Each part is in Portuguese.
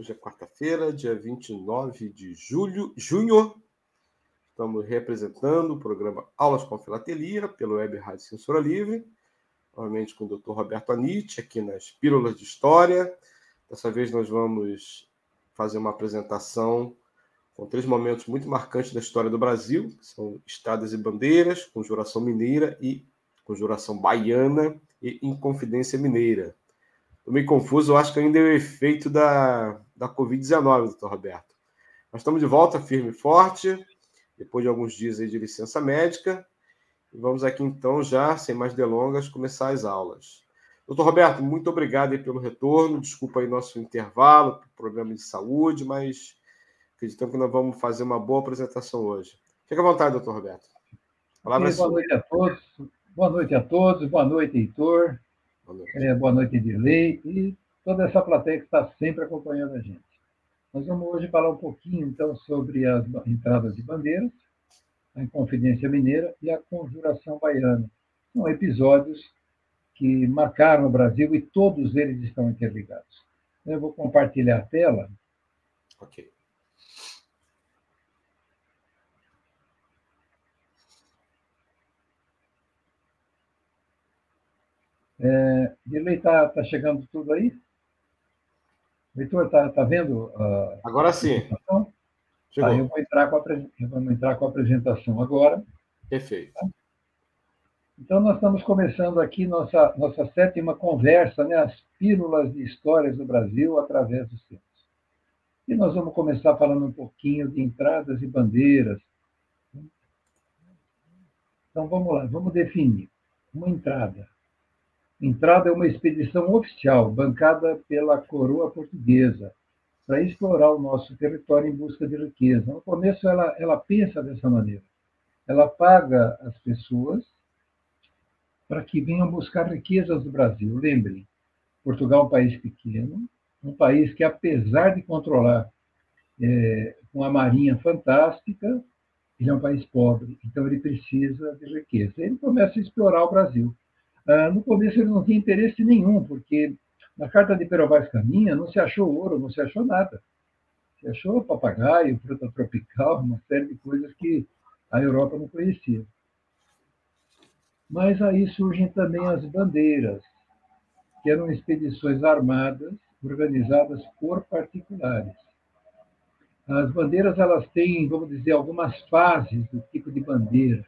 Hoje é quarta-feira, dia 29 de julho, junho. Estamos representando o programa Aulas com Filatelia pelo Web Rádio Censura Livre novamente com o Dr. Roberto Anitti, aqui nas Pílulas de História. Dessa vez nós vamos fazer uma apresentação com três momentos muito marcantes da história do Brasil, são Estadas e Bandeiras, Conjuração Mineira e Conjuração Baiana e Inconfidência Mineira. Estou meio confuso, eu acho que ainda é o efeito da, da Covid-19, doutor Roberto. Nós estamos de volta firme e forte, depois de alguns dias de licença médica, e vamos aqui então, já, sem mais delongas, começar as aulas. Doutor Roberto, muito obrigado pelo retorno. Desculpa aí nosso intervalo, problema de saúde, mas acreditamos que nós vamos fazer uma boa apresentação hoje. Fique à vontade, doutor Roberto. Palavra Sim, boa noite a todos. Boa noite a todos. Boa noite, Heitor. Boa noite, é, boa noite Dirley e toda essa plateia que está sempre acompanhando a gente. Nós vamos hoje falar um pouquinho, então, sobre as entradas de bandeiras, a Inconfidência Mineira e a Conjuração Baiana. São episódios que marcaram o Brasil e todos eles estão interligados. Eu vou compartilhar a tela. Ok. É, Dirley, está tá chegando tudo aí? Heitor, está tá vendo? Uh, Agora sim. Tá, eu, vou entrar com a, vamos entrar com a apresentação agora. Perfeito. Tá? Então, nós estamos começando aqui nossa, nossa sétima conversa, né, as pílulas de histórias do Brasil através dos tempos. E nós vamos começar falando um pouquinho de entradas e bandeiras. Então, vamos lá, vamos definir. Uma entrada. Entrada é uma expedição oficial, bancada pela coroa portuguesa, para explorar o nosso território em busca de riqueza. No começo, ela, ela pensa dessa maneira. Ela paga as pessoas para que venham buscar riquezas do Brasil. Lembrem, Portugal é um país pequeno, um país que, apesar de controlar é, uma marinha fantástica, ele é um país pobre, então ele precisa de riqueza. Ele começa a explorar o Brasil. Ah, no começo ele não tinha interesse nenhum, porque na carta de Pero Vaz Caminha não se achou ouro, não se achou nada. Se achou papagaio, fruta tropical, uma série de coisas que a Europa não conhecia. Mas aí surgem também as bandeiras, que eram expedições armadas organizadas por particulares. As bandeiras elas têm, vamos dizer, algumas fases do tipo de bandeira.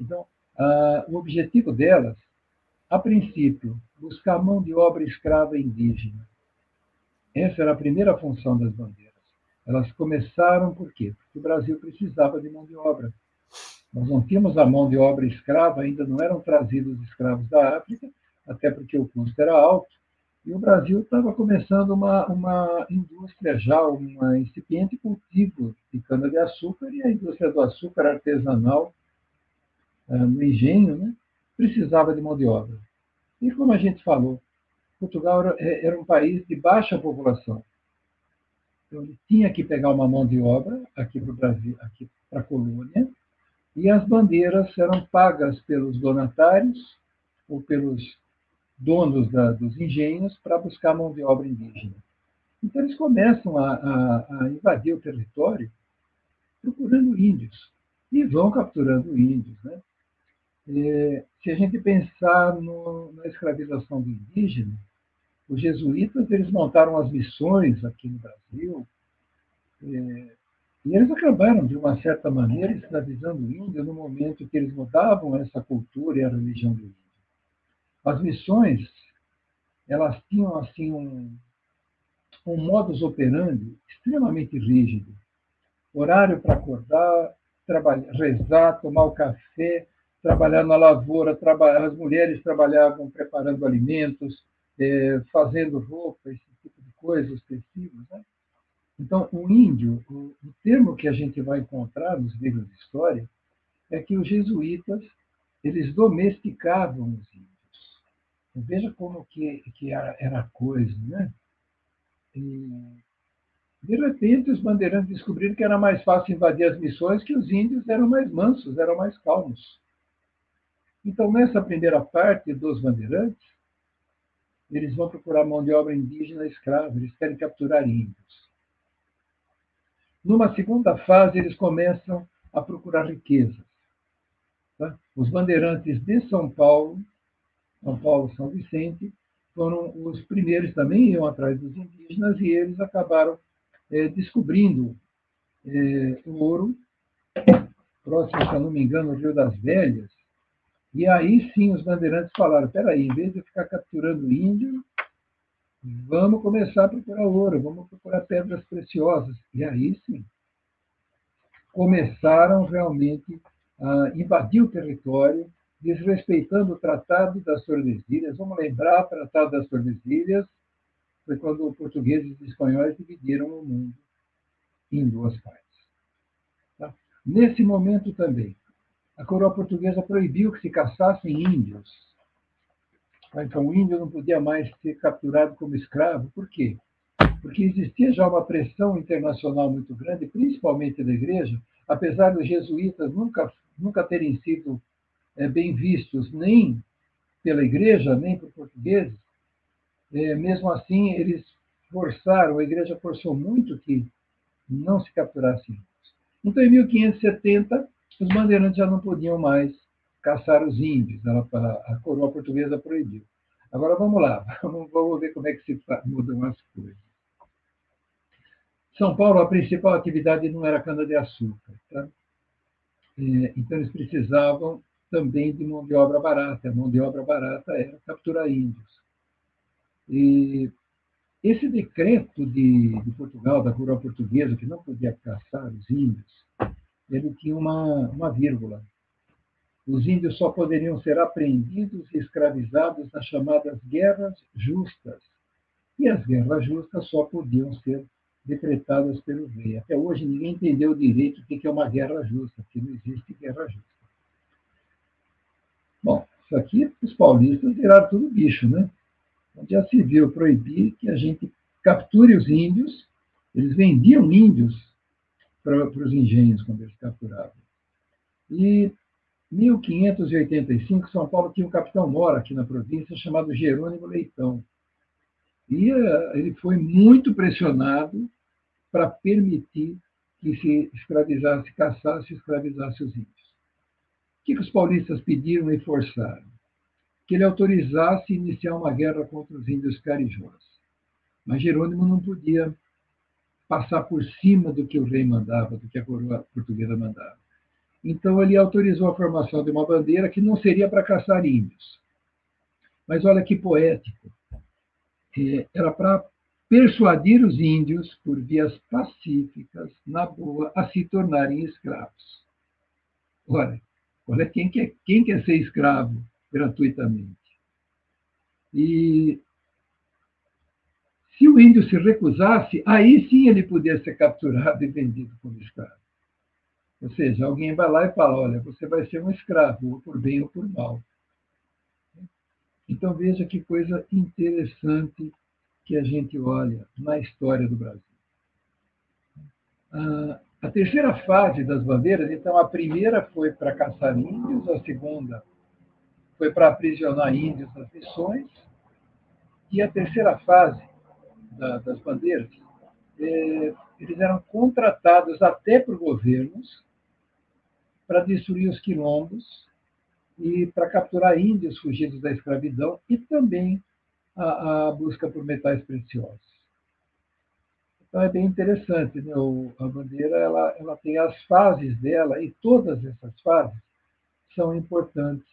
Então, ah, o objetivo delas a princípio, buscar mão de obra escrava indígena. Essa era a primeira função das bandeiras. Elas começaram por quê? Porque o Brasil precisava de mão de obra. Nós não tínhamos a mão de obra escrava, ainda não eram trazidos escravos da África, até porque o custo era alto, e o Brasil estava começando uma, uma indústria já, um incipiente cultivo de cana-de-açúcar, e a indústria do açúcar artesanal eh, no engenho, né? Precisava de mão de obra. E como a gente falou, Portugal era, era um país de baixa população. Então, ele tinha que pegar uma mão de obra aqui para o Brasil, aqui para a colônia, e as bandeiras eram pagas pelos donatários ou pelos donos da, dos engenhos para buscar mão de obra indígena. Então, eles começam a, a, a invadir o território procurando índios e vão capturando índios. Né? Se a gente pensar no, na escravização do indígena, os jesuítas eles montaram as missões aqui no Brasil é, e eles acabaram, de uma certa maneira, escravizando o índio no momento que eles mudavam essa cultura e a religião do índio. As missões, elas tinham assim um, um modus operandi extremamente rígido. Horário para acordar, trabalhar, rezar, tomar o café, trabalhar na lavoura, trabalhar, as mulheres trabalhavam preparando alimentos, é, fazendo roupa, esse tipo de coisas, tecidos. Né? Então, o índio, o, o termo que a gente vai encontrar nos livros de história é que os jesuítas eles domesticavam os índios. Então, veja como que, que era, era a coisa, né? E, de repente, os bandeirantes descobriram que era mais fácil invadir as missões, que os índios eram mais mansos, eram mais calmos. Então, nessa primeira parte dos bandeirantes, eles vão procurar mão de obra indígena escrava, eles querem capturar índios. Numa segunda fase, eles começam a procurar riquezas. Tá? Os bandeirantes de São Paulo, São Paulo São Vicente, foram os primeiros também iam atrás dos indígenas e eles acabaram é, descobrindo é, o ouro próximo, se eu não me engano, o Rio das Velhas. E aí sim os bandeirantes falaram: peraí, em vez de ficar capturando índio, vamos começar a procurar ouro, vamos procurar pedras preciosas. E aí sim começaram realmente a invadir o território, desrespeitando o Tratado das Tordesilhas. Vamos lembrar, o Tratado das Tordesilhas foi quando os portugueses e espanhóis dividiram o mundo em duas partes. Tá? Nesse momento também, a coroa portuguesa proibiu que se caçassem índios. Tá? Então, o índio não podia mais ser capturado como escravo. Por quê? Porque existia já uma pressão internacional muito grande, principalmente da igreja, apesar dos jesuítas nunca, nunca terem sido é, bem vistos nem pela igreja, nem por portugueses, é, mesmo assim, eles forçaram, a igreja forçou muito que não se capturasse índios. Então, em 1570, os bandeirantes já não podiam mais caçar os índios, a coroa portuguesa proibiu. Agora vamos lá, vamos ver como é que se mudam as coisas. São Paulo, a principal atividade não era cana-de-açúcar. Tá? É, então, eles precisavam também de mão de obra barata. A mão de obra barata era capturar índios. E esse decreto de, de Portugal, da coroa portuguesa, que não podia caçar os índios, ele tinha uma, uma vírgula. Os índios só poderiam ser apreendidos e escravizados nas chamadas guerras justas. E as guerras justas só podiam ser decretadas pelo rei. Até hoje ninguém entendeu direito o que é uma guerra justa, porque não existe guerra justa. Bom, isso aqui os paulistas viraram tudo bicho, né? onde já se viu proibir que a gente capture os índios, eles vendiam índios para, os engenhos quando eles capturavam. E 1585, São Paulo tinha um capitão-mor aqui na província chamado Jerônimo Leitão. E uh, ele foi muito pressionado para permitir que se escravizasse, caçasse e escravizasse os índios. O que, que os paulistas pediram e forçaram? que ele autorizasse iniciar uma guerra contra os índios carijós. Mas Jerônimo não podia passar por cima do que o rei mandava, do que a coroa portuguesa mandava. Então ele autorizou a formação de uma bandeira que não seria para caçar índios. Mas olha que poético. É, era para persuadir os índios, por vias pacíficas, na boa, a se tornarem escravos. Olha, olha quem quer, quem quer ser escravo? gratuitamente. E se o índio se recusasse, aí sim ele podia ser capturado e vendido como escravo. Ou seja, alguém vai lá e fala: olha, você vai ser um escravo, ou por bem ou por mal. Então veja que coisa interessante que a gente olha na história do Brasil. Ah, a terceira fase das bandeiras, então, a primeira foi para caçar índios, a segunda foi para aprisionar índios nas missões. E a terceira fase da, das bandeiras, é, eles eram contratados até por governos para destruir os quilombos e para capturar índios fugidos da escravidão e também a, a busca por metais preciosos. Então é bem interessante, né? O, a bandeira ela, ela tem as fases dela e todas essas fases são importantes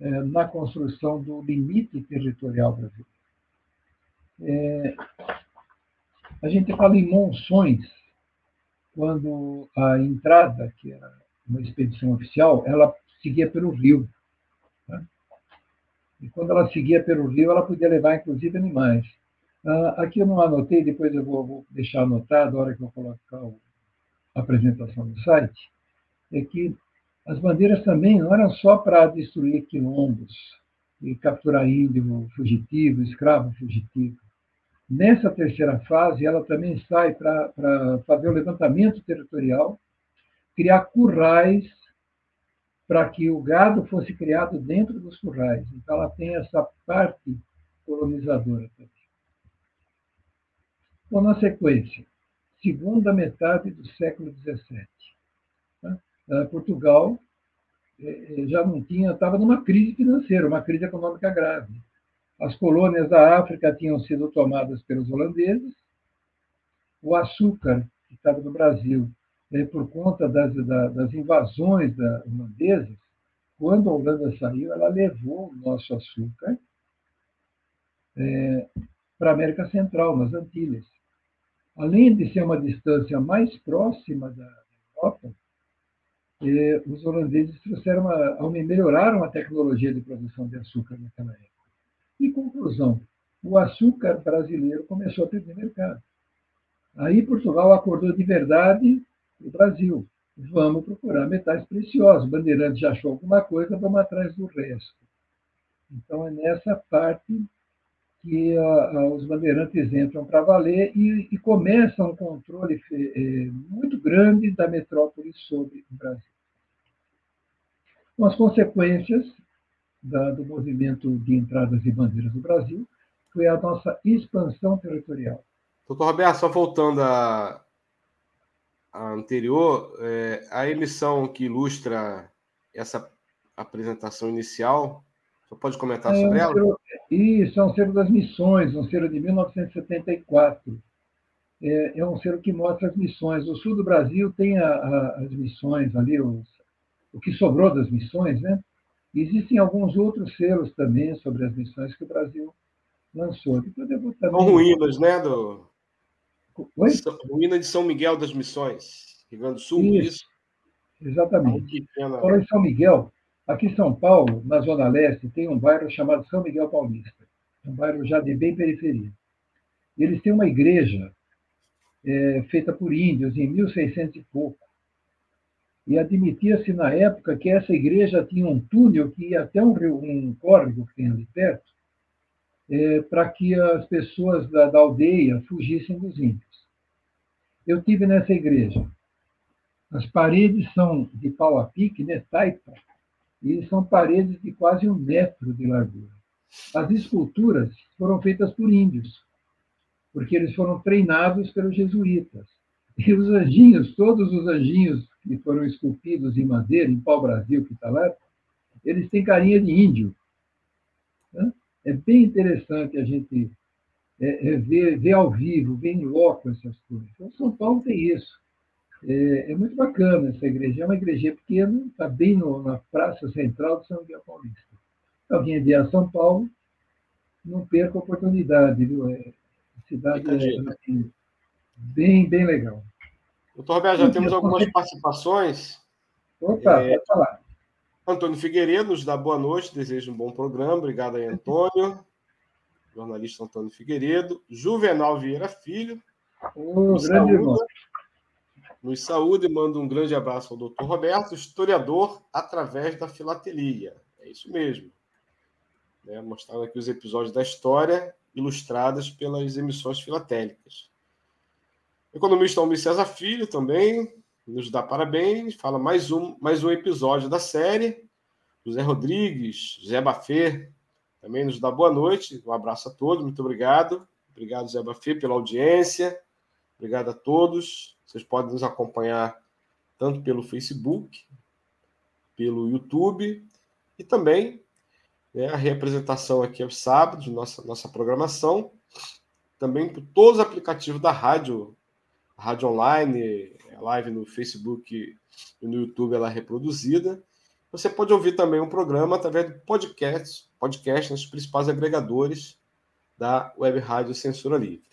é, na construção do limite territorial brasileiro. É, a gente fala em monções, quando a entrada, que era uma expedição oficial, ela seguia pelo rio. Tá? E quando ela seguia pelo rio, ela podia levar, inclusive, animais. Uh, aqui eu não anotei, depois eu vou, vou deixar anotado na hora que eu colocar a apresentação no site, é que as bandeiras também não eram só para destruir quilombos e capturar índio fugitivo, escravo fugitivo. Nessa terceira fase, ela também sai para fazer o levantamento territorial, criar currais para que o gado fosse criado dentro dos currais. Então, ela tem essa parte colonizadora também. Bom, na sequência, segunda metade do século XVII. Né? Ah, Portugal eh, já não tinha, estava numa crise financeira, uma crise econômica grave. As colônias da África tinham sido tomadas pelos holandeses, o açúcar, que estava no Brasil, por conta das, das invasões holandesas, quando a Holanda saiu, ela levou o nosso açúcar é, para a América Central, nas Antilhas. Além de ser uma distância mais próxima da Europa, eh, os holandeses trouxeram uma, melhoraram a tecnologia de produção de açúcar naquela época. Conclusão, o açúcar brasileiro começou a perder mercado. Aí Portugal acordou de verdade o Brasil. Vamos procurar metais preciosos. Bandeirantes já achou alguma coisa, vamos atrás do resto. Então é nessa parte que uh, os bandeirantes entram para valer e, e começa um controle eh, muito grande da metrópole sobre o Brasil. Com as consequências da, do movimento de entradas e bandeiras do Brasil foi a nossa expansão territorial. Doutor Roberto, só voltando à, anterior, é, a emissão que ilustra essa apresentação inicial, você pode comentar é, sobre ela? Isso, é um selo das missões, um selo de 1974. É, é um selo que mostra as missões. O sul do Brasil tem a, a, as missões ali, os o que sobrou das missões, né? Existem alguns outros selos também sobre as missões que o Brasil lançou. Depois eu vou também... São ruínas, né? Do... Oi? Ruína de São Miguel das Missões, Rio Grande do Sul, isso. isso? Exatamente. Falando em São Miguel, aqui em São Paulo, na Zona Leste, tem um bairro chamado São Miguel Paulista. Um bairro já de bem periferia. Eles têm uma igreja é, feita por índios em 1600 e pouco e admitia-se na época que essa igreja tinha um túnel que ia até um, rio, um córrego que tem ali perto, é, para que as pessoas da, da, aldeia fugissem dos índios. Eu tive nessa igreja. As paredes são de pau a pique, né, taipa, e são paredes de quase um metro de largura. As esculturas foram feitas por índios, porque eles foram treinados pelos jesuítas. E os anjinhos, todos os anjinhos que foram esculpidos em madeira, em pau-brasil, que está lá, eles têm carinha de índio. Né? É bem interessante a gente é, é ver, ver ao vivo, ver em loco essas coisas. Então, São Paulo tem isso. É, é, muito bacana essa igreja. É uma igreja pequena, está bem no, na praça central de São Miguel Paulista. Alguém vier a São Paulo, não perca a oportunidade, viu? É, a cidade é, bem, bem legal. Doutor Roberto, já temos algumas participações. Opa, é, pode falar. Antônio Figueiredo nos dá boa noite, desejo um bom programa. Obrigado aí, Antônio. Jornalista Antônio Figueiredo. Juvenal Vieira Filho. Oh, nos, saúde, nos saúde e manda um grande abraço ao doutor Roberto, historiador através da filatelia. É isso mesmo. Né, mostrando aqui os episódios da história ilustrados pelas emissões filatélicas. Economista Almir César Filho também nos dá parabéns, fala mais um, mais um episódio da série. José Rodrigues, José Bafê também nos dá boa noite. Um abraço a todos, muito obrigado. Obrigado, José Bafê, pela audiência. Obrigado a todos. Vocês podem nos acompanhar tanto pelo Facebook, pelo YouTube e também né, a representação aqui aos sábados, nossa, nossa programação, também por todos os aplicativos da rádio rádio online, live no Facebook e no YouTube ela é reproduzida. Você pode ouvir também um programa através do podcast, podcast nos principais agregadores da Web Rádio Censura Livre.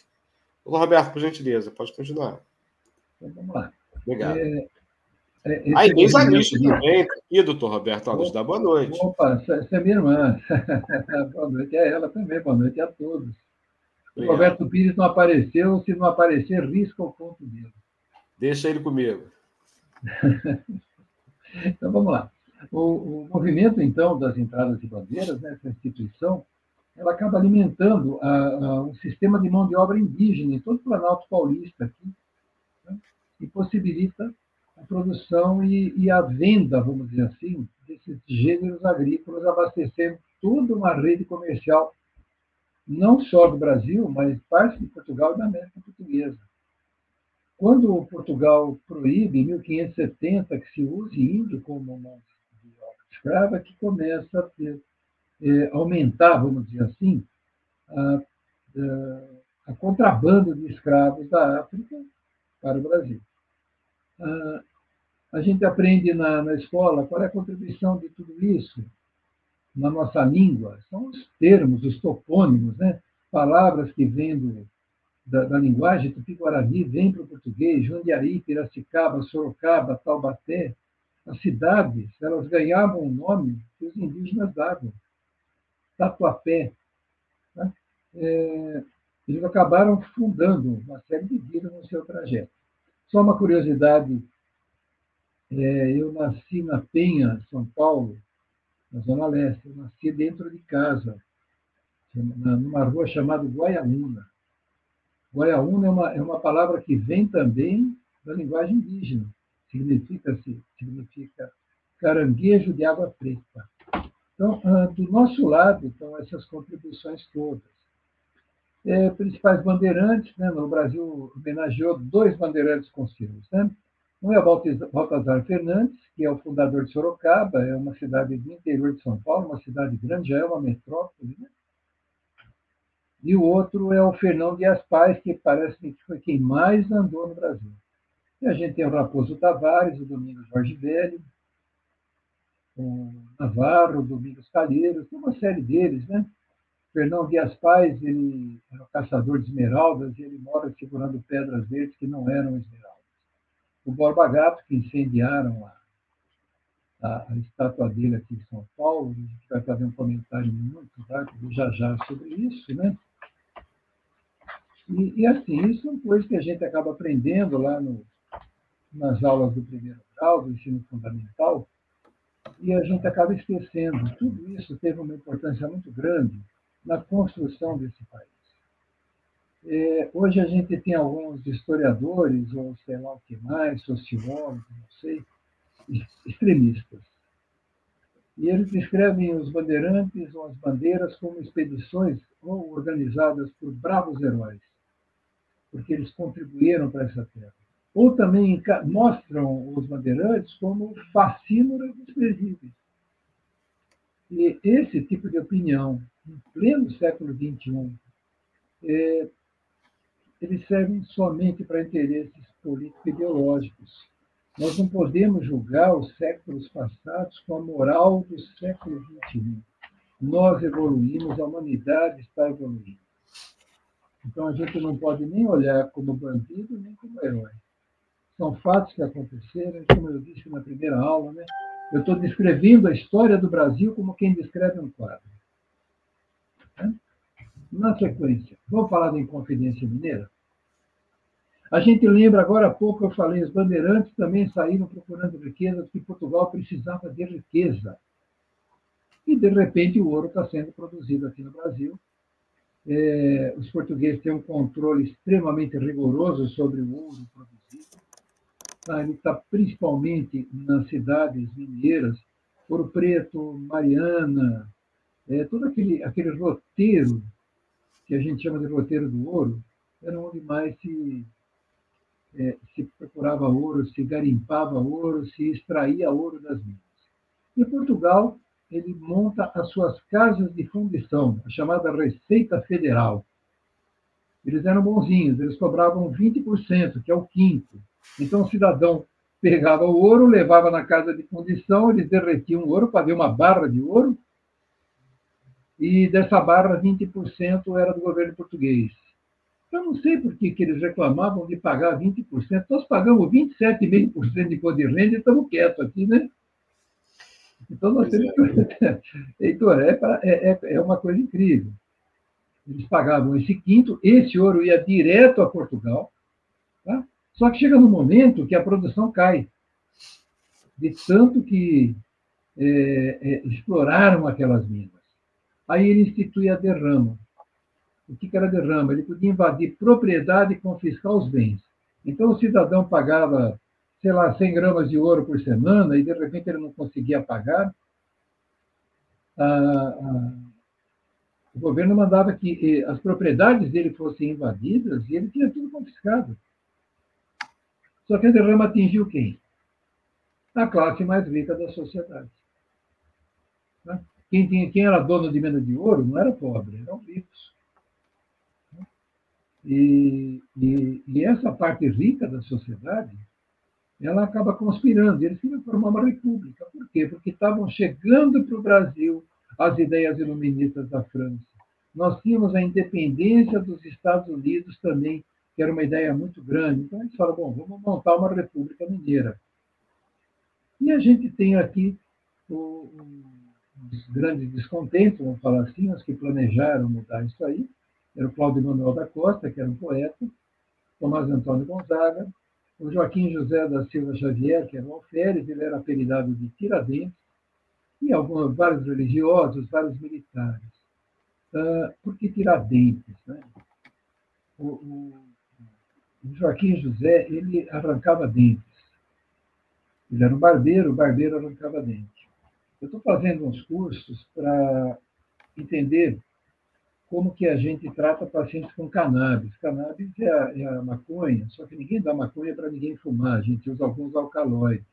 Olá, Roberto, por gentileza, pode continuar. Então, vamos lá. Obrigado. É, é, a Inês Anisto também, e doutor Roberto Alves, dá boa noite. Opa, essa é minha irmã. boa noite a ela também, boa noite a todos. O Roberto Pires não apareceu, se não aparecer, risca o ponto dele. Deixa ele comigo. então vamos lá. O, o, movimento, então, das entradas de bandeiras, né, essa instituição, ela acaba alimentando a, a, um sistema de mão de obra indígena em todo o Planalto Paulista aqui, né, e possibilita a produção e, e, a venda, vamos dizer assim, desses gêneros agrícolas, abastecendo toda uma rede comercial, não só do Brasil, mas parte de Portugal e da América Portuguesa. Quando Portugal proíbe, em 1570, que se use índio como mão de obra escrava, que começa a ter, é, aumentar, vamos dizer assim, a, a, a contrabando de escravos da África para o Brasil. Ah, a gente aprende na, na escola qual é a contribuição de tudo isso na nossa língua. São os termos, os topônimos, né? palavras que vêm do, da, da, linguagem tupi-guarani vêm para o português, Jundiaí, Piracicaba, Sorocaba, Taubaté, as cidades, elas ganhavam o nome que os indígenas davam. Tatuapé. Né? É, eles acabaram fundando uma série de vidas no seu trajeto. Só uma curiosidade, é, eu nasci na Penha, São Paulo, na Zona Leste. Eu nasci dentro de casa, numa rua chamada Guaiaúna. Guaiaúna é uma, é uma palavra que vem também da linguagem indígena. Significa, significa caranguejo de água preta. Então, ah, do nosso lado, estão essas contribuições todas é, principais bandeirantes, né, no Brasil homenageou dois bandeirantes conscientes. Né? Um é o Baltazar Fernandes, que é o fundador de Sorocaba, é uma cidade do interior de São Paulo, uma cidade grande, já é uma metrópole. Né? E o outro é o Fernão Dias Pais, que parece que foi quem mais andou no Brasil. E a gente tem o Raposo Tavares, o Domingos Jorge Velho, o Navarro, o Domingos Calheiros, tem uma série deles, né? Fernão Dias Pais, ele era caçador de esmeraldas e ele mora segurando pedras verdes que não eram esmeraldas. O Borba Gato, que incendiaram a, a, a, estátua dele aqui em São Paulo, gente vai fazer um comentário muito rápido já já sobre isso, né? E, e assim, isso são coisas que a gente acaba aprendendo lá no, nas aulas do primeiro grau, do ensino fundamental, e a gente acaba esquecendo. Tudo isso teve uma importância muito grande na construção desse país. É, hoje a gente tem alguns historiadores, ou sei lá o que mais, sociólogos, não sei, extremistas. E eles descrevem os bandeirantes ou as bandeiras como expedições ou organizadas por bravos heróis, porque eles contribuíram para essa terra. Ou também mostram os bandeirantes como fascínoras desprezíveis. E esse tipo de opinião em pleno século XXI, é, eles servem somente para interesses político-ideológicos. Nós não podemos julgar os séculos passados com a moral do século XXI. Nós evoluímos, a humanidade está evoluindo. Então a gente não pode nem olhar como bandido nem como herói. São fatos que aconteceram, como eu disse na primeira aula, né? Eu estou descrevendo a história do Brasil como quem descreve um quadro. Na sequência, vamos falar da Inconfidência Mineira? A gente lembra, agora há pouco eu falei, os bandeirantes também saíram procurando riqueza, porque Portugal precisava de riqueza. E, de repente, o ouro está sendo produzido aqui no Brasil. É, os portugueses têm um controle extremamente rigoroso sobre o ouro produzido. Ah, ele está principalmente nas cidades mineiras, Ouro Preto, Mariana, é, todo aquele, aquele roteiro que a gente chama de roteiro do ouro, era onde mais se, é, se procurava ouro, se garimpava ouro, se extraía ouro das minas. E Portugal, ele monta as suas casas de fundição, a chamada Receita Federal. Eles eram bonzinhos, eles cobravam 20%, que é o quinto. Então, o cidadão pegava o ouro, levava na casa de fundição, eles derretiam o ouro ver uma barra de ouro, e dessa barra, 20% era do governo português. Eu não sei por que, que eles reclamavam de pagar 20%. Nós pagamos 27,5% de imposto de renda e estamos quietos aqui, né? Então, nós temos que. É. Heitor, é, é, é, é uma coisa incrível. Eles pagavam esse quinto, esse ouro ia direto a Portugal. Tá? Só que chega no momento que a produção cai, de tanto que é, é, exploraram aquelas minas. Aí ele institui a derrama. O que era derrama? Ele podia invadir propriedade e confiscar os bens. Então o cidadão pagava, sei lá, 100 gramas de ouro por semana e de repente ele não conseguia pagar. Ah, ah, o governo mandava que as propriedades dele fossem invadidas e ele tinha tudo confiscado. Só que a derrama atingiu quem? A classe mais rica da sociedade. Né? Quem, tinha, quem era dono de mina de ouro não era pobre, eram ricos. E, e, e, essa parte rica da sociedade, ela acaba conspirando. Eles queriam formar uma república. Por quê? Porque estavam chegando para o Brasil as ideias iluministas da França. Nós tínhamos a independência dos Estados Unidos também, que era uma ideia muito grande. Então, eles falaram, bom, vamos montar uma república mineira. E a gente tem aqui o, os grandes descontentes, vamos falar assim, os que planejaram mudar isso aí. Era o Cláudio Manuel da Costa, que era um poeta, Tomás Antônio Gonzaga, o Joaquim José da Silva Xavier, que era um alferes, ele era apelidado de Tiradentes, e alguns, vários religiosos, vários militares. Uh, por que Tiradentes? Né? O, o, o Joaquim José, ele arrancava dentes. Ele era um barbeiro, o barbeiro arrancava dentes. Eu estou fazendo uns cursos para entender como que a gente trata pacientes com cannabis. Cannabis é a, é a maconha, só que ninguém dá maconha para ninguém fumar, a gente usa alguns alcaloides.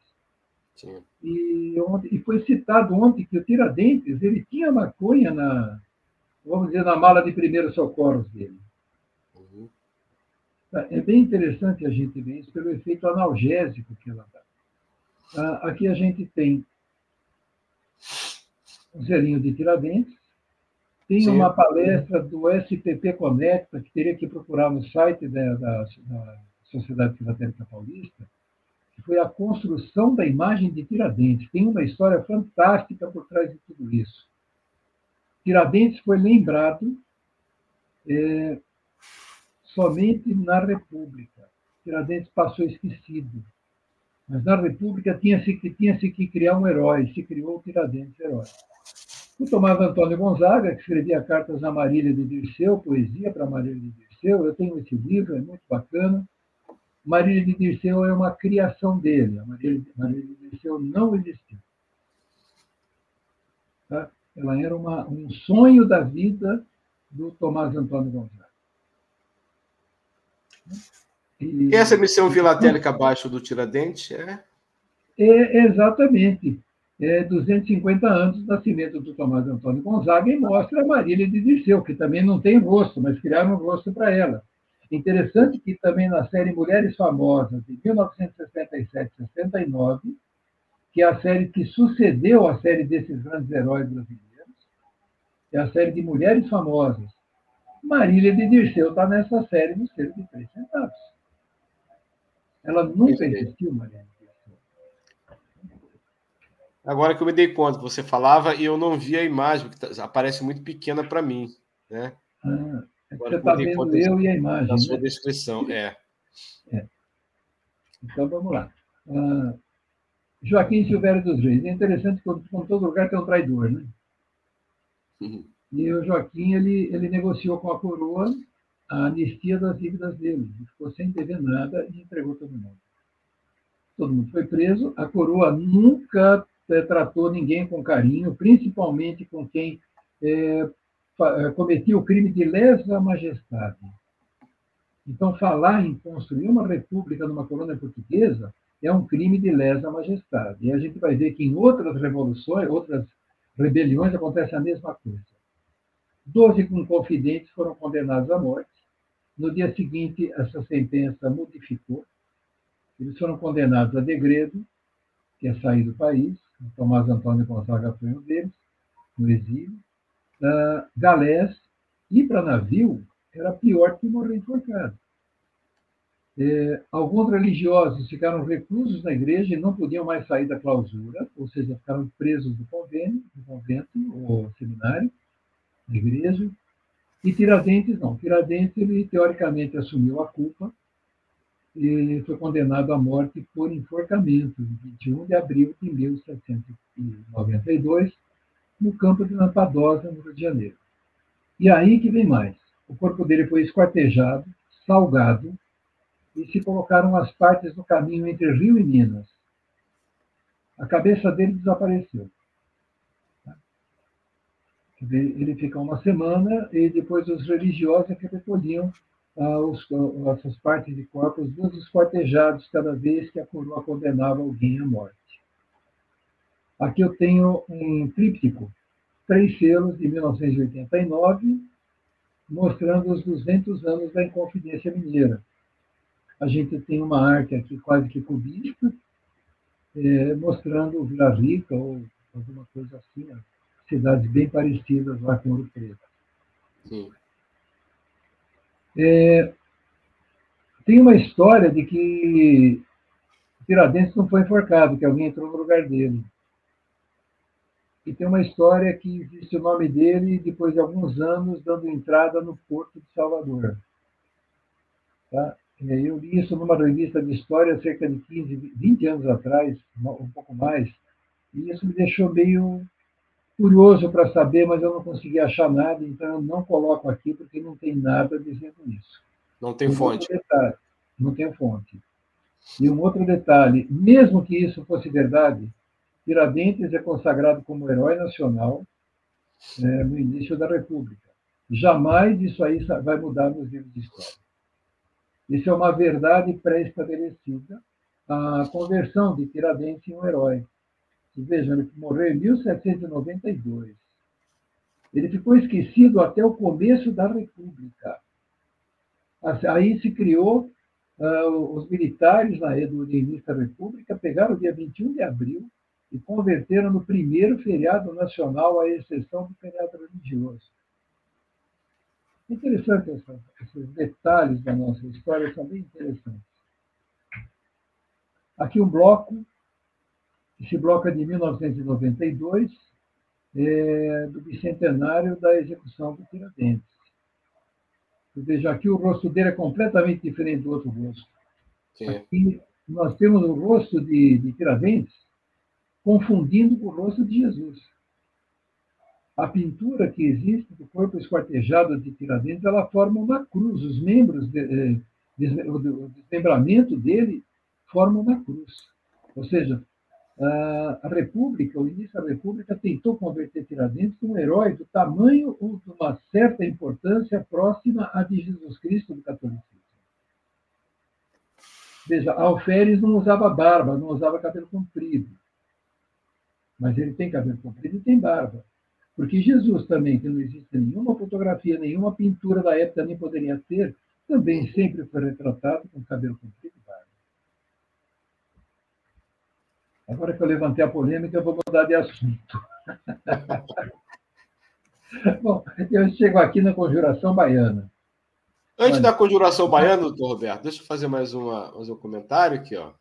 E, ontem, e foi citado ontem que o Tiradentes ele tinha maconha na, vamos dizer, na mala de primeiros socorros dele. Uhum. É bem interessante a gente ver isso pelo efeito analgésico que ela dá. Ah, aqui a gente tem um selinho de Tiradentes, tem Sim. uma palestra do SPP Conecta, que teria que procurar no site da, da, da Sociedade Filatélica Paulista, que foi a construção da imagem de Tiradentes. Tem uma história fantástica por trás de tudo isso. Tiradentes foi lembrado é, somente na República. Tiradentes passou esquecido. Mas na República tinha-se tinha -se que criar um herói, se criou o Tiradentes herói. O Tomás Antônio Gonzaga, que escrevia cartas a Marília de Dirceu, poesia para Marília de Dirceu, eu tenho esse livro, é muito bacana. Marília de Dirceu é uma criação dele. A Marília, Marília de Dirceu não existiu. Tá? Ela era uma, um sonho da vida do Tomás Antônio Gonzaga. E, Essa missão filatélica abaixo do Tiradentes é? É, exatamente. É 250 anos do nascimento do Tomás Antônio Gonzaga e mostra a Marília de Dirceu, que também não tem rosto, mas criaram um rosto para ela. Interessante que também na série Mulheres Famosas, de 1967-69, que é a série que sucedeu a série desses grandes heróis brasileiros, é a série de Mulheres Famosas. Marília de Dirceu está nessa série do Cerco de Três Centavos. Ela nunca existiu, Marília. Agora que eu me dei conta, você falava e eu não vi a imagem, que tá, aparece muito pequena para mim. Né? Ah. Você está vendo eu e a imagem. Na sua né? descrição, é. é. Então vamos lá. Ah, Joaquim Silvério dos Reis. É interessante que, como todo lugar, tem um traidor, né? Uhum. E o Joaquim ele, ele negociou com a coroa a anistia das dívidas dele. Ele ficou sem dever nada e entregou todo mundo. Todo mundo foi preso. A coroa nunca é, tratou ninguém com carinho, principalmente com quem é, cometia o crime de lesa majestade. Então, falar em construir uma república numa colônia portuguesa é um crime de lesa majestade. E a gente vai ver que em outras revoluções, outras rebeliões, acontece a mesma coisa. Doze confidentes foram condenados à morte. No dia seguinte, essa sentença modificou. Eles foram condenados a degredo, que é sair do país. Tomás Antônio Gonzaga foi um deles, no exílio uh, galés, ir para navio era pior que morrer enforcado. É, alguns religiosos ficaram reclusos na igreja e não podiam mais sair da clausura, ou seja, ficaram presos do convênio, do convento ou seminário, da igreja. E Tiradentes não. Tiradentes, ele teoricamente assumiu a culpa e foi condenado à morte por enforcamento, em 21 de abril de 1792, no campo de Lampadosa, no Rio de Janeiro. E aí que vem mais. O corpo dele foi esquartejado, salgado, e se colocaram as partes no caminho entre Rio e Minas. A cabeça dele desapareceu. Ele fica uma semana e depois os religiosos é que recolhiam ah, os, essas partes de corpos dos esquartejados cada vez que a coroa condenava alguém à morte. Aqui eu tenho um tríptico, três selos de 1989, mostrando os 200 anos da Inconfidência Mineira. A gente tem uma arte aqui quase que cubista, é, mostrando Vila Rica ou alguma coisa assim, né? cidades bem parecidas lá com Ouro Preto. Sim. É, tem uma história de que Tiradentes não foi enforcado, que alguém entrou no lugar dele. E tem uma história que existe o nome dele depois de alguns anos dando entrada no Porto de Salvador. Tá? Eu li isso numa revista de história cerca de 15, 20 anos atrás, um pouco mais, e isso me deixou meio curioso para saber, mas eu não consegui achar nada, então eu não coloco aqui porque não tem nada dizendo isso. Não tem um fonte. Detalhe, não tem fonte. E um outro detalhe, mesmo que isso fosse verdade, Tiradentes é consagrado como herói nacional é, no início da República. Jamais isso aí vai mudar nos livros de história. Isso é uma verdade pré-estabelecida, a conversão de Tiradentes em um herói. Vejam, ele morreu em 1792. Ele ficou esquecido até o começo da República. Aí se criou, uh, os militares na, do início da República pegaram o dia 21 de abril e converteram no primeiro feriado nacional, à exceção do feriado religioso. Interessante essa, esses detalhes da nossa história, são bem interessantes. Aqui um bloco esse bloco é de 1992, é, do bicentenário da execução do Tiradentes. Veja, aqui o rosto dele é completamente diferente do outro rosto. Sim. Aqui nós temos o rosto de, de Tiradentes confundindo com o rosto de Jesus. A pintura que existe do corpo esquartejado de Tiradentes, ela forma uma cruz. Os membros, de, de, de, o desmembramento dele forma uma cruz. Ou seja, a República, o início da República, tentou converter Tiradentes num herói do tamanho ou de uma certa importância próxima à de Jesus Cristo do catolicismo. Veja, Alferes não usava barba, não usava cabelo comprido. Mas ele tem cabelo comprido e tem barba. Porque Jesus também, que não existe nenhuma fotografia, nenhuma pintura da época nem poderia ter, também sempre foi retratado com cabelo comprido e barba. Agora que eu levantei a polêmica, eu vou mudar de assunto. Bom, eu chego aqui na Conjuração Baiana. Antes da Conjuração Baiana, doutor Roberto, deixa eu fazer mais, uma, mais um comentário aqui. Ó.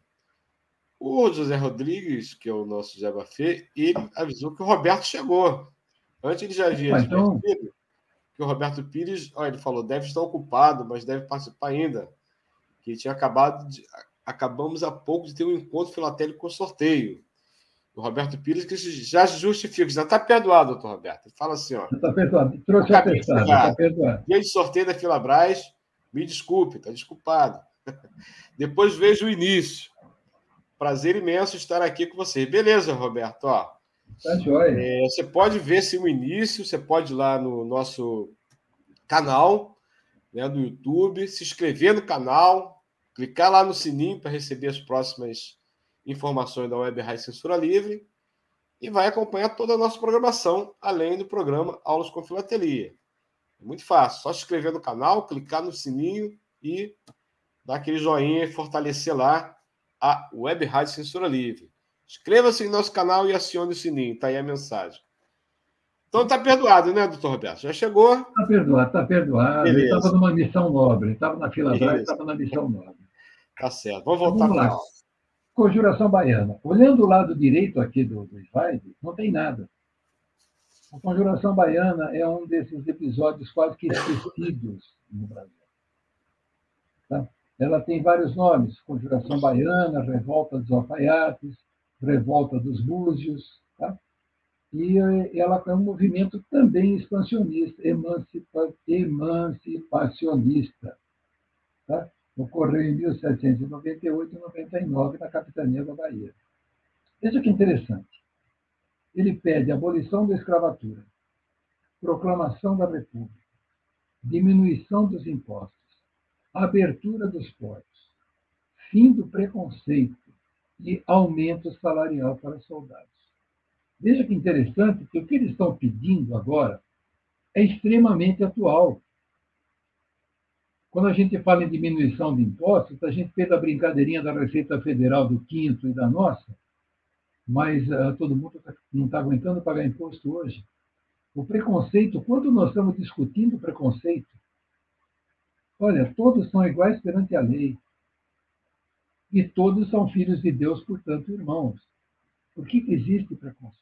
O José Rodrigues, que é o nosso José Bafê, ele avisou que o Roberto chegou. Antes ele já havia mas então... que o Roberto Pires, ó, ele falou, deve estar ocupado, mas deve participar ainda. Que tinha acabado de, acabamos há pouco de ter um encontro filatélico com sorteio. O Roberto Pires que já justifica, já está perdoado, doutor Roberto. Ele fala assim: ó. Está perdoado, trouxe a testada, está perdoado. Dia de sorteio da Filabras, me desculpe, está desculpado. Depois vejo o início. Prazer imenso estar aqui com você. Beleza, Roberto. Ó, tá joia. É, você pode ver se o início, você pode ir lá no nosso canal né, do YouTube, se inscrever no canal, clicar lá no sininho para receber as próximas informações da Web Rádio Censura Livre e vai acompanhar toda a nossa programação, além do programa Aulas com Filatelia. É muito fácil, só se inscrever no canal, clicar no sininho e dar aquele joinha e fortalecer lá a Web Rádio Censura Livre. Inscreva-se no nosso canal e acione o sininho, tá aí a mensagem. Então tá perdoado, né, doutor Roberto? Já chegou? Tá perdoado, tá perdoado. Beleza. Ele estava numa missão nobre, estava na fila atrás, estava na missão nobre. Tá certo. Vamos voltar Vamos lá. Conjuração baiana. Olhando o lado direito aqui do, do slide, não tem nada. A Conjuração Baiana é um desses episódios quase que esquecidos no Brasil. Tá? Ela tem vários nomes: Conjuração Baiana, Revolta dos Alfaiates, Revolta dos Búzios. Tá? E ela é um movimento também expansionista, emancipa, emancipacionista. Tá? Ocorreu em 1798 e 99 na capitania da Bahia. Veja que interessante. Ele pede abolição da escravatura, proclamação da República, diminuição dos impostos, abertura dos portos, fim do preconceito e aumento salarial para soldados. Veja que interessante que o que eles estão pedindo agora é extremamente atual. Quando a gente fala em diminuição de impostos, a gente fez a brincadeirinha da Receita Federal do quinto e da nossa, mas uh, todo mundo tá, não está aguentando pagar imposto hoje. O preconceito, quando nós estamos discutindo preconceito, olha, todos são iguais perante a lei. E todos são filhos de Deus, portanto, irmãos. Por que, que existe preconceito?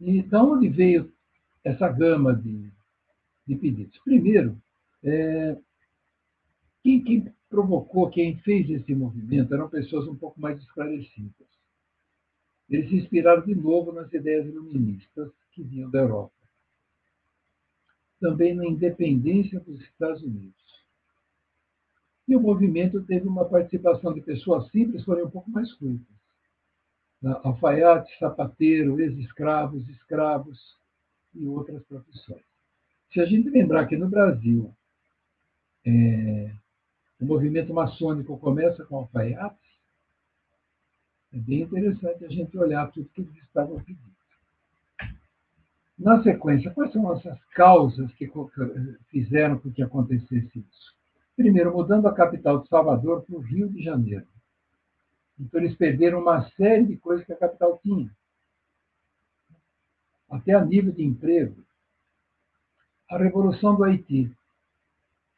E de onde veio essa gama de, de pedidos? Primeiro, é, quem, quem provocou, quem fez esse movimento eram pessoas um pouco mais esclarecidas. Eles se inspiraram de novo nas ideias iluministas que vinham da Europa. Também na independência dos Estados Unidos. E o movimento teve uma participação de pessoas simples, porém um pouco mais cultas. Alfaiate, sapateiro, ex-escravos, escravos e outras profissões. Se a gente lembrar que no Brasil é, o movimento maçônico começa com alfaiates, é bem interessante a gente olhar tudo que eles estavam pedindo. Na sequência, quais são essas causas que fizeram com que acontecesse isso? Primeiro, mudando a capital de Salvador para o Rio de Janeiro. Então, eles perderam uma série de coisas que a capital tinha. Até a nível de emprego. A Revolução do Haiti.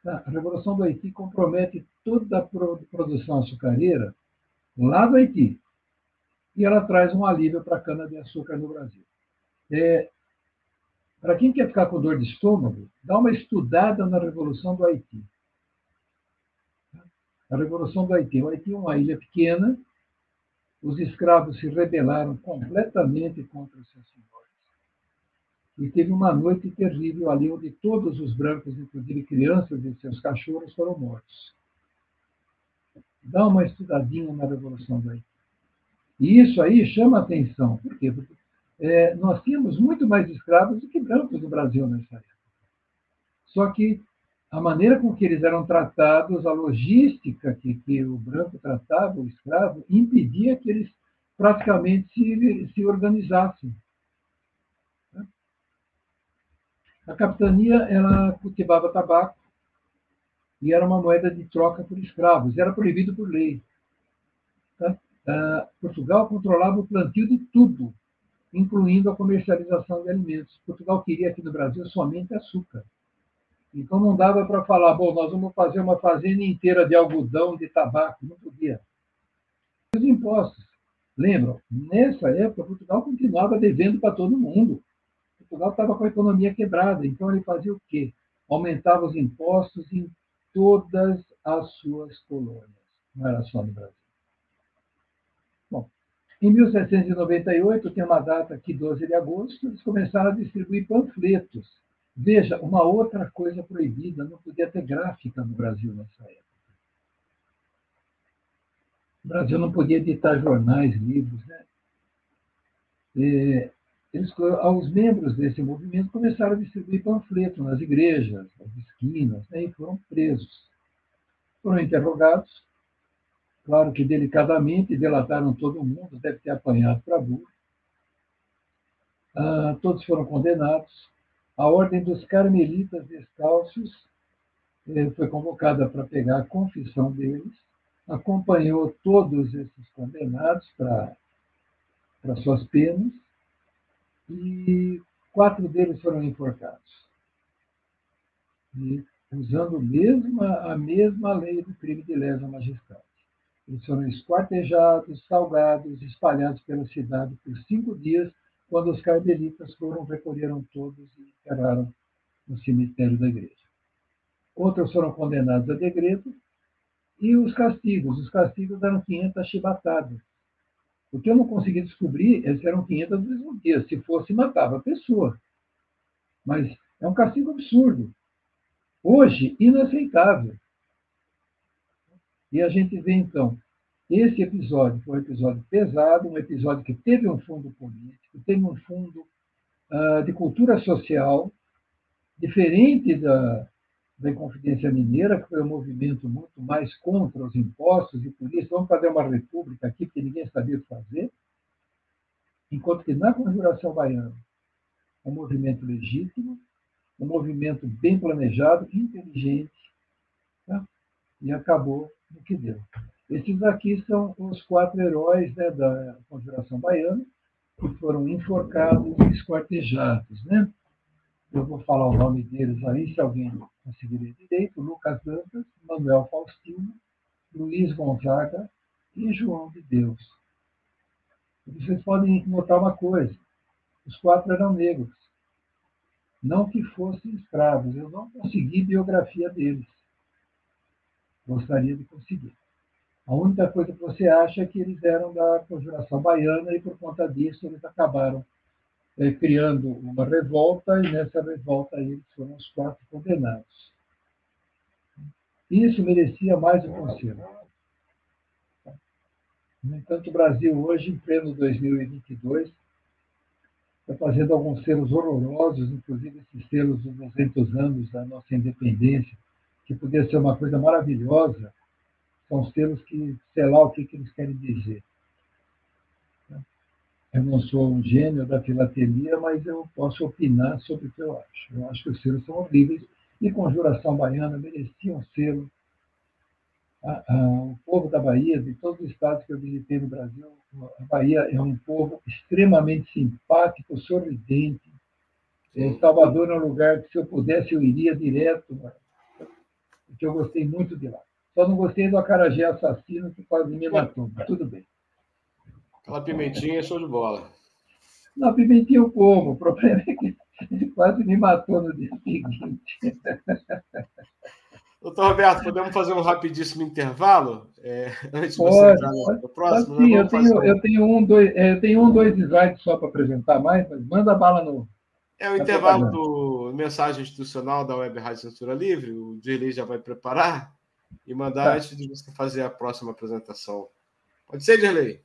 A Revolução do Haiti compromete toda a produção açucareira lá do Haiti. E ela traz um alívio para a cana-de-açúcar no Brasil. É, para quem quer ficar com dor de estômago, dá uma estudada na Revolução do Haiti. A Revolução do Haiti. O Haiti é uma ilha pequena, os escravos se rebelaram completamente contra os seus senhores. E teve uma noite terrível ali, onde todos os brancos, inclusive crianças e seus cachorros, foram mortos. Dá uma estudadinha na Revolução do Haiti. E isso aí chama atenção. Por quê? Porque é, nós tínhamos muito mais escravos do que brancos no Brasil nessa época. Só que a maneira com que eles eram tratados, a logística que, que o branco tratava, o escravo, impedia que eles praticamente se, se organizassem. A capitania ela cultivava tabaco e era uma moeda de troca por escravos. Era proibido por lei. Tá? Uh, Portugal controlava o plantio de tudo, incluindo a comercialização de alimentos. Portugal queria aqui no Brasil somente açúcar. Então não dava para falar, bom, nós vamos fazer uma fazenda inteira de algodão, de tabaco, não podia. Os impostos. Lembram? Nessa época, Portugal continuava devendo para todo mundo. Portugal estava com a economia quebrada, então ele fazia o quê? Aumentava os impostos em todas as suas colônias, não era só no Brasil. Bom, em 1798, tem uma data aqui, 12 de agosto, eles começaram a distribuir panfletos Veja, uma outra coisa proibida, não podia ter gráfica no Brasil nessa época. O Brasil não podia editar jornais, livros. Né? E eles, aos membros desse movimento começaram a distribuir panfletos nas igrejas, nas esquinas, né? e foram presos. Foram interrogados, claro que delicadamente, delataram todo mundo, deve ter apanhado para burro. Ah, todos foram condenados, a Ordem dos Carmelitas Descalços eh, foi convocada para pegar a confissão deles, acompanhou todos esses condenados para suas penas e quatro deles foram enforcados. E, usando mesma, a mesma lei do crime de lesa majestade. Eles foram esquartejados, salgados, espalhados pela cidade por cinco dias quando os carmelitas foram, recolheram todos e enterraram no cemitério da igreja. Outros foram condenados a degredo e os castigos. Os castigos eram 500 chibatadas. O que eu não consegui descobrir, eles eram 500 no mesmo dia. Se fosse, matava a pessoa. Mas é um castigo absurdo. Hoje, inaceitável. E a gente vê, então, esse episódio foi um episódio pesado, um episódio que teve um fundo político, teve um fundo uh, de cultura social, diferente da, da Inconfidência Mineira, que foi um movimento muito mais contra os impostos, e por isso vamos fazer uma república aqui, porque ninguém sabia o que fazer. Enquanto que na Conjuração Baiana, um movimento legítimo, um movimento bem planejado, inteligente, tá? e acabou no que deu. Esses aqui são os quatro heróis né, da Conjuração Baiana, que foram enforcados e esquartejados. Né? Eu vou falar o nome deles aí, se alguém conseguir direito: Lucas Dantas, Manuel Faustino, Luiz Gonzaga e João de Deus. Vocês podem notar uma coisa: os quatro eram negros. Não que fossem escravos, eu não consegui biografia deles. Gostaria de conseguir. A única coisa que você acha é que eles eram da conjuração baiana e, por conta disso, eles acabaram é, criando uma revolta e, nessa revolta, eles foram os quatro condenados. Isso merecia mais um conselho. No entanto, o Brasil, hoje, em pleno 2022, está fazendo alguns selos horrorosos, inclusive esses selos dos 200 anos da nossa independência, que podia ser uma coisa maravilhosa, são selos que, sei lá o que, que eles querem dizer. Eu não sou um gênio da filatelia, mas eu posso opinar sobre o que eu acho. Eu acho que os selos são horríveis e Conjuração Baiana merecia um selo. o povo da Bahia, de todos os estados que eu visitei no Brasil, a Bahia é um povo extremamente simpático, sorridente. Salvador é um lugar que, se eu pudesse, eu iria direto, porque eu gostei muito de lá. Só não gostei do acarajé assassino que quase me matou, mas tudo bem. Aquela pimentinha é show de bola. Não, pimentinha eu como. O problema é que ele quase me matou no dia seguinte. Doutor Roberto, podemos fazer um rapidíssimo intervalo? É, antes de você entrar no próximo? Sim, eu tenho, eu, tenho um, dois, é, eu tenho um, dois slides só para apresentar mais, mas manda bala no. É o intervalo do mensagem institucional da Web Rádio Censura Livre. O Dirley já vai preparar e mandar tá. antes de você fazer a próxima apresentação. Pode ser, Dirley?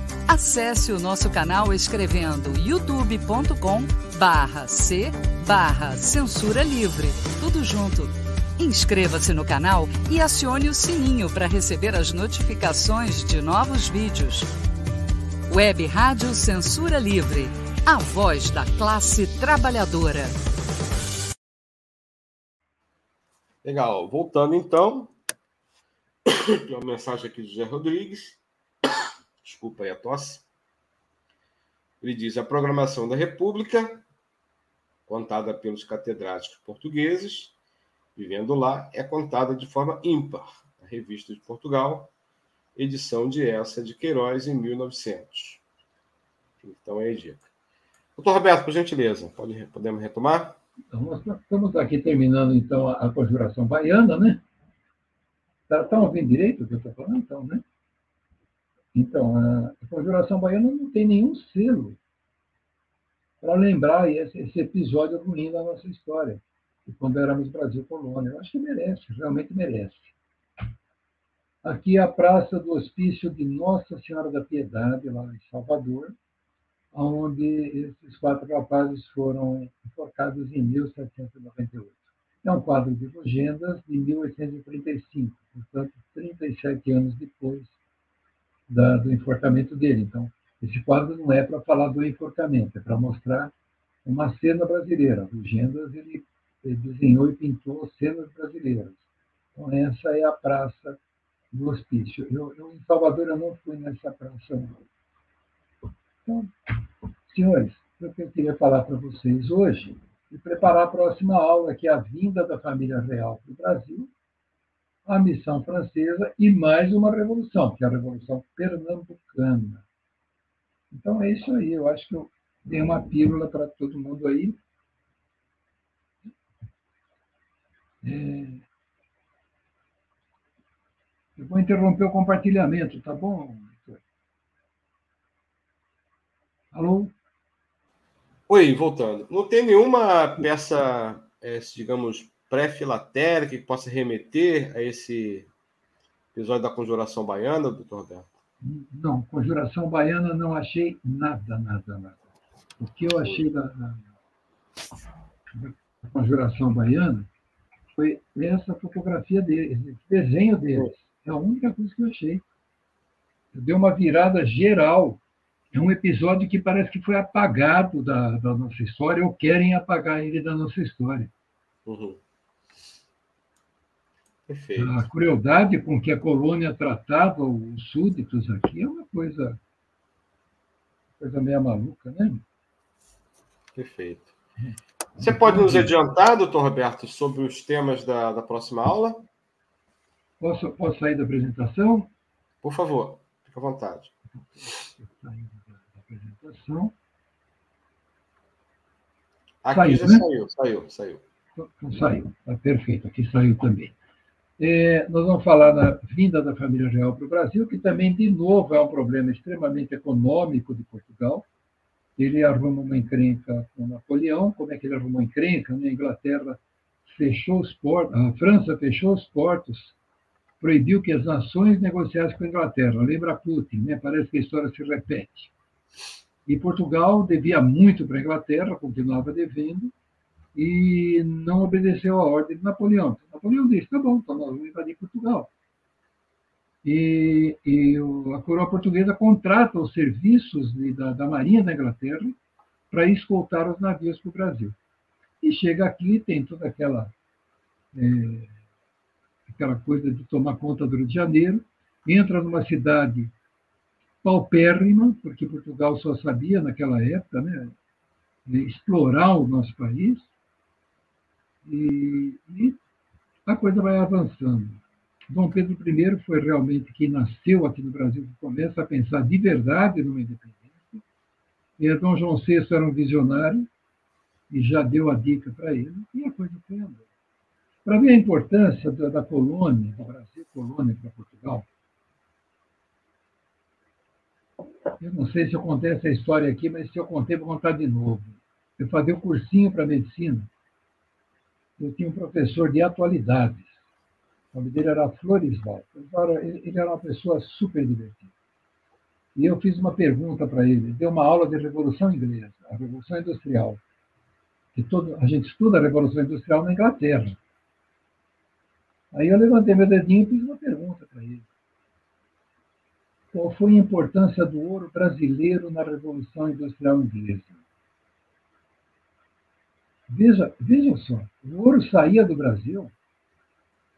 Acesse o nosso canal escrevendo youtube.com barra C barra Censura Livre. Tudo junto. Inscreva-se no canal e acione o sininho para receber as notificações de novos vídeos. Web Rádio Censura Livre, a voz da classe trabalhadora. Legal, voltando então. Tem uma mensagem aqui do José Rodrigues. Desculpa aí a tosse. Ele diz: a programação da República, contada pelos catedráticos portugueses, vivendo lá, é contada de forma ímpar. A Revista de Portugal, edição de essa de Queiroz, em 1900. Então é a dica. Doutor Roberto, por gentileza, pode, podemos retomar? Então, estamos aqui terminando, então, a, a conjuração baiana, né? Estão tá, ouvindo direito o que eu estou falando, então, né? Então, a, conjuração baiana não tem nenhum selo para lembrar esse, esse episódio ruim da nossa história quando éramos Brasil Colônia. Eu acho que merece, realmente merece. Aqui é a Praça do Hospício de Nossa Senhora da Piedade, lá em Salvador, onde esses quatro rapazes foram enforcados em 1798. É um quadro de legendas de 1835, portanto, 37 anos depois da, do enforcamento dele. Então, esse quadro não é para falar do enforcamento, é para mostrar uma cena brasileira. Legendas ele ele desenhou e pintou cenas brasileiras. Então, essa é a praça do hospício. Eu, eu, em Salvador, eu não fui nessa praça. Não. Então, senhores, o que eu queria falar para vocês hoje e preparar a próxima aula, que é a vinda da família real para o Brasil, a missão francesa e mais uma revolução, que é a Revolução Pernambucana. Então, é isso aí. Eu acho que eu dei uma pílula para todo mundo aí. É... Eu vou interromper o compartilhamento, tá bom, Alô? Oi, voltando. Não tem nenhuma peça, é, digamos, pré-filatérica que possa remeter a esse episódio da Conjuração Baiana, doutor Roberto? Não, Conjuração Baiana não achei nada, nada, nada. O que eu achei da, da, da Conjuração Baiana foi essa fotografia deles, esse desenho deles. É a única coisa que eu achei. Deu uma virada geral. É um episódio que parece que foi apagado da, da nossa história, ou querem apagar ele da nossa história. Uhum. Perfeito. A crueldade com que a colônia tratava os súditos aqui é uma coisa, coisa meio maluca, né? Perfeito. Você pode nos adiantar, doutor Roberto, sobre os temas da, da próxima aula? Posso, posso sair da apresentação? Por favor, fique à vontade. Da apresentação. Aqui saiu, já né? saiu, saiu, saiu. Então, saiu, tá perfeito, aqui saiu também. É, nós vamos falar da vinda da família real para o Brasil, que também, de novo, é um problema extremamente econômico de Portugal ele arruma uma encrenca com Napoleão. Como é que ele arrumou encrenca? A Inglaterra fechou os portos, a França fechou os portos, proibiu que as nações negociassem com a Inglaterra. Lembra Putin, né? Parece que a história se repete. E Portugal devia muito para a Inglaterra, continuava devendo, e não obedeceu à ordem de Napoleão. Napoleão disse: tá bom, então nós vamos invadir Portugal e, e a coroa portuguesa contrata os serviços de, da, da, Marinha da Inglaterra para escoltar os navios para o Brasil. E chega aqui, tem toda aquela, é, aquela coisa de tomar conta do Rio de Janeiro, entra numa cidade paupérrima, porque Portugal só sabia naquela época né, explorar o nosso país, e, e a coisa vai avançando. Dom Pedro I foi realmente quem nasceu aqui no Brasil, que começa a pensar de verdade numa independência. E Dom João VI era um visionário e já deu a dica para ele, e a coisa foi andando. Para ver a importância da, da colônia, do Brasil, colônia para Portugal, eu não sei se eu contei essa história aqui, mas se eu contei, vou contar de novo. Eu fazia o um cursinho para medicina. Eu tinha um professor de atualidades. O nome dele era Florisval. Ele era uma pessoa super divertida. E eu fiz uma pergunta para ele. Deu uma aula de Revolução Inglesa, a Revolução Industrial. Que todo, a gente estuda a Revolução Industrial na Inglaterra. Aí eu levantei meu dedinho e fiz uma pergunta para ele. Qual foi a importância do ouro brasileiro na Revolução Industrial Inglesa? Veja, veja só, o ouro saía do Brasil,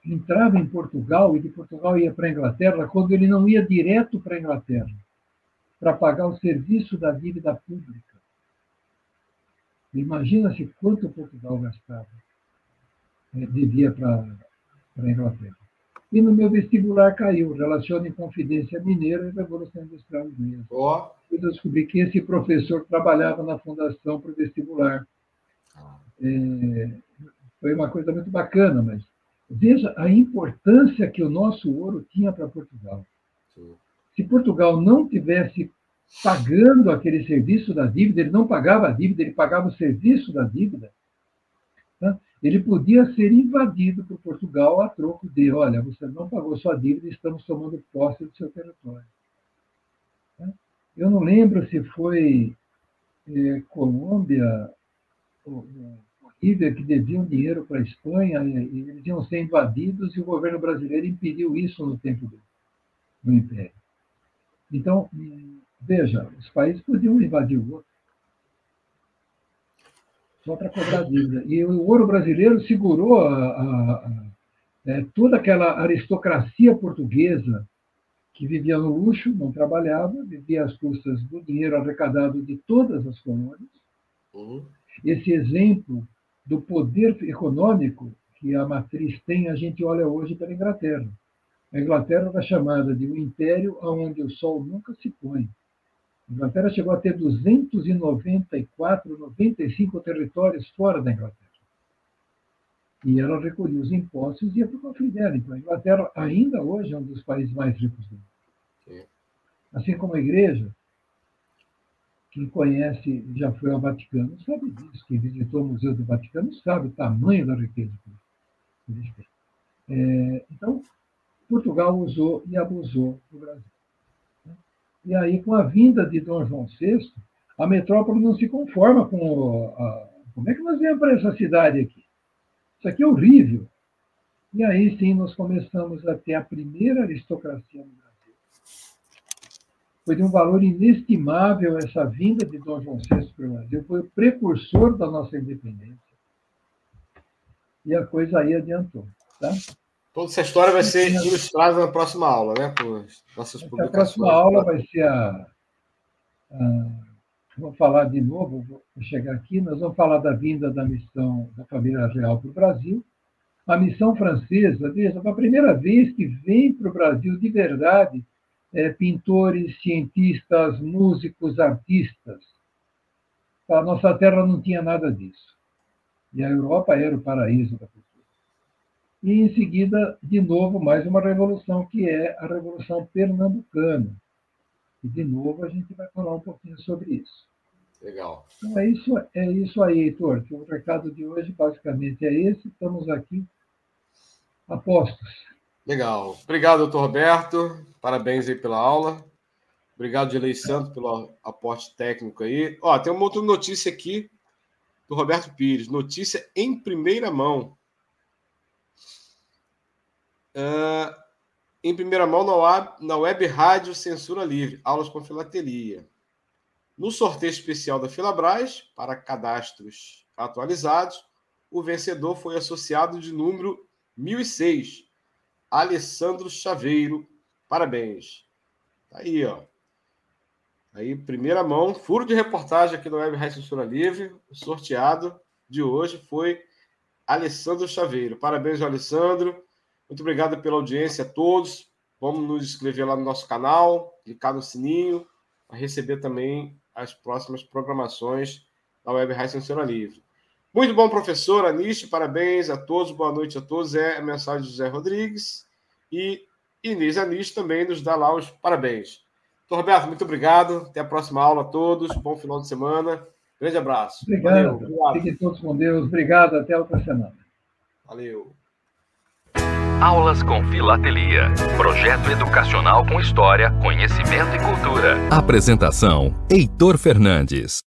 entrava em Portugal e de Portugal ia para a Inglaterra quando ele não ia direto para a Inglaterra para pagar o serviço da dívida pública. Imagina-se quanto Portugal gastava, é, devia para a Inglaterra. E no meu vestibular caiu, Relaciona em Confidência Mineira e Revolução Industrial Inglesa. Oh. Eu descobri que esse professor trabalhava na Fundação para o Vestibular. É, foi uma coisa muito bacana, mas veja a importância que o nosso ouro tinha para Portugal. Sim. Se Portugal não tivesse pagando aquele serviço da dívida, ele não pagava a dívida, ele pagava o serviço da dívida, tá? ele podia ser invadido por Portugal a troco de: olha, você não pagou sua dívida, estamos tomando posse do seu território. Tá? Eu não lembro se foi é, Colômbia Bolívia que deviam dinheiro para a Espanha e eles iam ser invadidos e o governo brasileiro impediu isso no tempo do, do Império. Então, veja, os países podiam invadir o outro só para cobrar dívida. E o ouro brasileiro segurou a, a, a, é, toda aquela aristocracia portuguesa que vivia no luxo, não trabalhava, vivia às custas do dinheiro arrecadado de todas as colônias. Uhum. Esse exemplo do poder econômico que a matriz tem, a gente olha hoje pela Inglaterra. A Inglaterra era chamada de um império onde o sol nunca se põe. A Inglaterra chegou a ter 294, 95 territórios fora da Inglaterra. E ela recolhia os impostos e ia para o cofre dela. Então, a Inglaterra ainda hoje é um dos países mais ricos do mundo. Assim como a igreja, quem conhece, já foi ao Vaticano, sabe disso. Quem visitou o Museu do Vaticano sabe o tamanho da riqueza que eles têm. É, então, Portugal usou e abusou do Brasil. E aí, com a vinda de Dom João VI, a metrópole não se conforma com. A, como é que nós viemos para essa cidade aqui? Isso aqui é horrível. E aí sim nós começamos a ter a primeira aristocracia. Foi de um valor inestimável essa vinda de Dom João VI para o Brasil, foi o precursor da nossa independência. E a coisa aí adiantou. Tá? Toda essa história vai ser ilustrada na próxima aula, né? Por nossas publicações. A próxima aula vai ser a, a. Vou falar de novo, vou chegar aqui. Nós vamos falar da vinda da missão da família real para o Brasil. A missão francesa, veja, a primeira vez que vem para o Brasil de verdade é, pintores, cientistas, músicos, artistas. A nossa terra não tinha nada disso. E a Europa era o paraíso da cultura e em seguida, de novo, mais uma revolução, que é a Revolução Pernambucana. E, de novo, a gente vai falar um pouquinho sobre isso. Legal. Então, é isso, é isso aí, Heitor. O recado de hoje, basicamente, é esse. Estamos aqui a postos. Legal. Obrigado, doutor Roberto. Parabéns aí pela aula. Obrigado, Dilei Santo, pelo aporte técnico aí. Ó, tem uma outra notícia aqui do Roberto Pires. Notícia em primeira mão. Uh, em primeira mão na web, na web Rádio Censura Livre, aulas com filatelia. No sorteio especial da Filabras, para cadastros atualizados, o vencedor foi associado de número 1006, Alessandro Chaveiro. Parabéns. Tá aí, ó. Aí, primeira mão, furo de reportagem aqui no Web Rádio Censura Livre. O sorteado de hoje foi Alessandro Chaveiro. Parabéns, Alessandro. Muito obrigado pela audiência a todos. Vamos nos inscrever lá no nosso canal, clicar no sininho para receber também as próximas programações da Web Rádio Censura Livre. Muito bom, professor Anish, parabéns a todos, boa noite a todos. É a mensagem de José Rodrigues e Inês Anish também nos dá lá os parabéns. Doutor Roberto, muito obrigado. Até a próxima aula a todos. Bom final de semana. Grande abraço. Obrigado. Valeu, obrigado. Fiquem todos com Deus. Obrigado. Até outra semana. Valeu. Aulas com Filatelia. Projeto educacional com história, conhecimento e cultura. Apresentação: Heitor Fernandes.